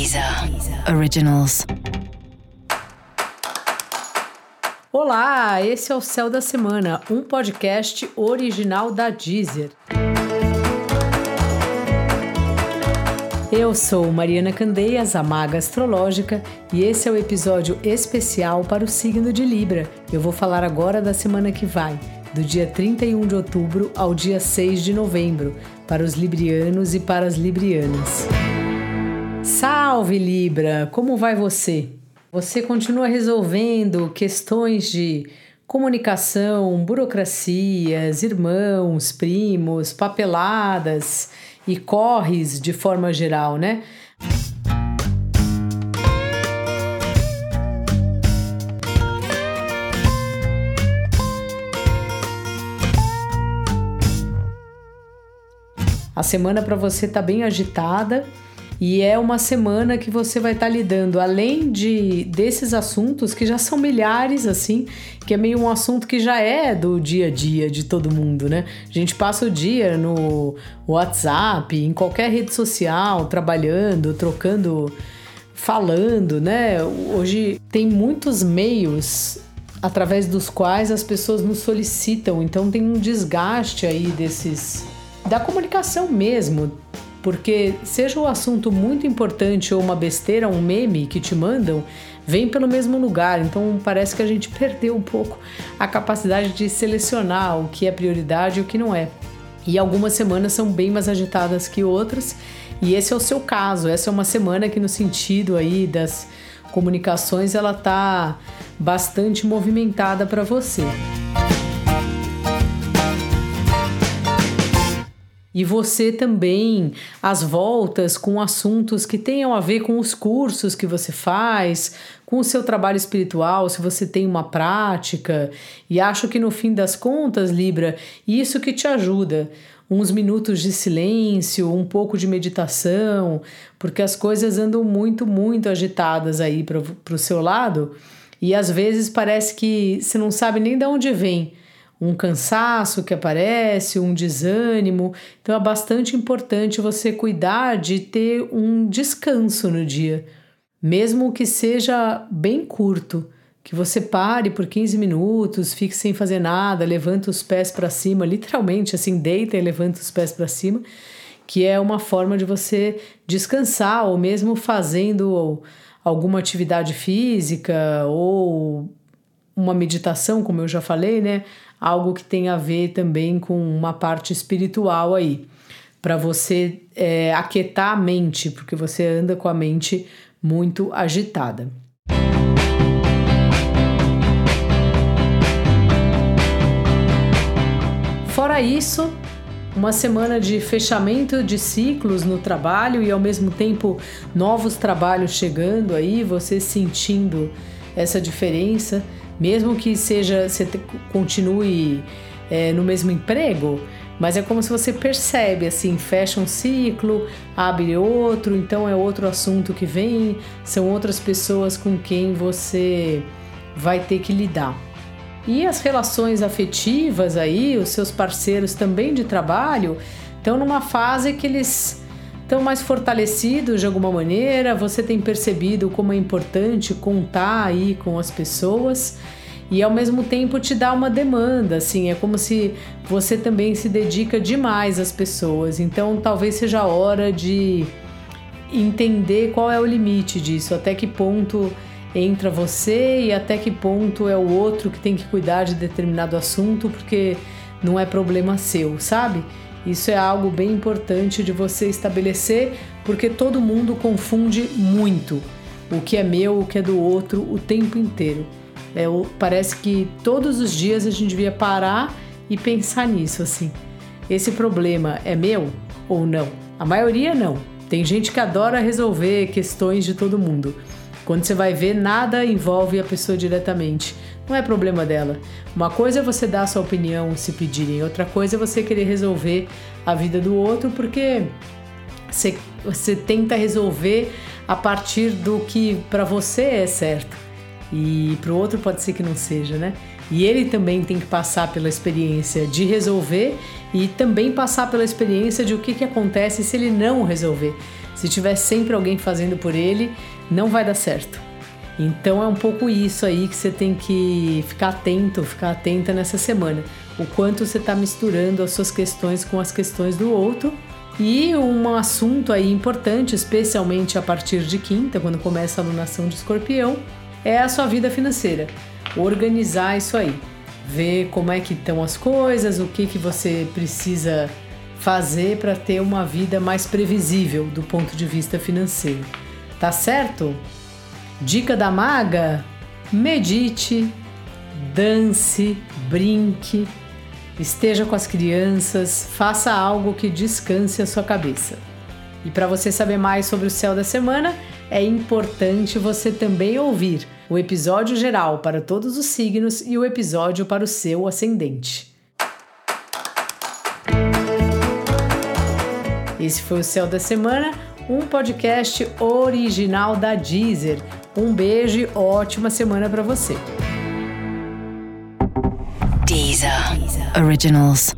Deezer Originals. Olá, esse é o Céu da Semana, um podcast original da Deezer. Eu sou Mariana Candeias, a maga astrológica, e esse é o episódio especial para o signo de Libra. Eu vou falar agora da semana que vai, do dia 31 de outubro ao dia 6 de novembro, para os librianos e para as librianas. Salve Libra, como vai você? Você continua resolvendo questões de comunicação, burocracias, irmãos, primos, papeladas e corres de forma geral, né? A semana para você tá bem agitada e é uma semana que você vai estar tá lidando, além de desses assuntos que já são milhares, assim, que é meio um assunto que já é do dia a dia de todo mundo, né? A gente passa o dia no WhatsApp, em qualquer rede social, trabalhando, trocando, falando, né? Hoje tem muitos meios através dos quais as pessoas nos solicitam, então tem um desgaste aí desses da comunicação mesmo porque seja o assunto muito importante ou uma besteira, um meme que te mandam, vem pelo mesmo lugar. Então parece que a gente perdeu um pouco a capacidade de selecionar o que é prioridade e o que não é. E algumas semanas são bem mais agitadas que outras, e esse é o seu caso. Essa é uma semana que no sentido aí das comunicações ela tá bastante movimentada para você. E você também, as voltas com assuntos que tenham a ver com os cursos que você faz, com o seu trabalho espiritual, se você tem uma prática. E acho que no fim das contas, Libra, isso que te ajuda. Uns minutos de silêncio, um pouco de meditação, porque as coisas andam muito, muito agitadas aí para o seu lado. E às vezes parece que você não sabe nem de onde vem um cansaço que aparece, um desânimo. Então é bastante importante você cuidar de ter um descanso no dia, mesmo que seja bem curto. Que você pare por 15 minutos, fique sem fazer nada, levanta os pés para cima, literalmente assim, deita e levanta os pés para cima, que é uma forma de você descansar, ou mesmo fazendo alguma atividade física ou uma meditação, como eu já falei, né? Algo que tem a ver também com uma parte espiritual aí, para você é, aquietar a mente, porque você anda com a mente muito agitada. Fora isso, uma semana de fechamento de ciclos no trabalho e ao mesmo tempo novos trabalhos chegando aí, você sentindo essa diferença mesmo que seja você continue é, no mesmo emprego, mas é como se você percebe assim, fecha um ciclo, abre outro, então é outro assunto que vem, são outras pessoas com quem você vai ter que lidar. E as relações afetivas aí, os seus parceiros também de trabalho, estão numa fase que eles estão mais fortalecidos de alguma maneira, você tem percebido como é importante contar aí com as pessoas e ao mesmo tempo te dá uma demanda, assim, é como se você também se dedica demais às pessoas. Então talvez seja a hora de entender qual é o limite disso, até que ponto entra você e até que ponto é o outro que tem que cuidar de determinado assunto, porque não é problema seu, sabe? Isso é algo bem importante de você estabelecer, porque todo mundo confunde muito o que é meu, o que é do outro o tempo inteiro. É, parece que todos os dias a gente devia parar e pensar nisso assim. Esse problema é meu ou não? A maioria não. Tem gente que adora resolver questões de todo mundo. Quando você vai ver, nada envolve a pessoa diretamente. Não é problema dela. Uma coisa é você dar a sua opinião se pedirem, outra coisa é você querer resolver a vida do outro porque você, você tenta resolver a partir do que para você é certo. E para o outro pode ser que não seja, né? E ele também tem que passar pela experiência de resolver e também passar pela experiência de o que, que acontece se ele não resolver. Se tiver sempre alguém fazendo por ele, não vai dar certo. Então é um pouco isso aí que você tem que ficar atento, ficar atenta nessa semana. O quanto você está misturando as suas questões com as questões do outro. E um assunto aí importante, especialmente a partir de quinta, quando começa a alunação de escorpião, é a sua vida financeira. Organizar isso aí. Ver como é que estão as coisas, o que, que você precisa fazer para ter uma vida mais previsível do ponto de vista financeiro. Tá certo? Dica da maga: medite, dance, brinque, esteja com as crianças, faça algo que descanse a sua cabeça. E para você saber mais sobre o céu da semana, é importante você também ouvir o episódio geral para todos os signos e o episódio para o seu ascendente. Esse foi o Céu da Semana, um podcast original da Deezer um beijo e ótima semana para você. Deezer. Originals.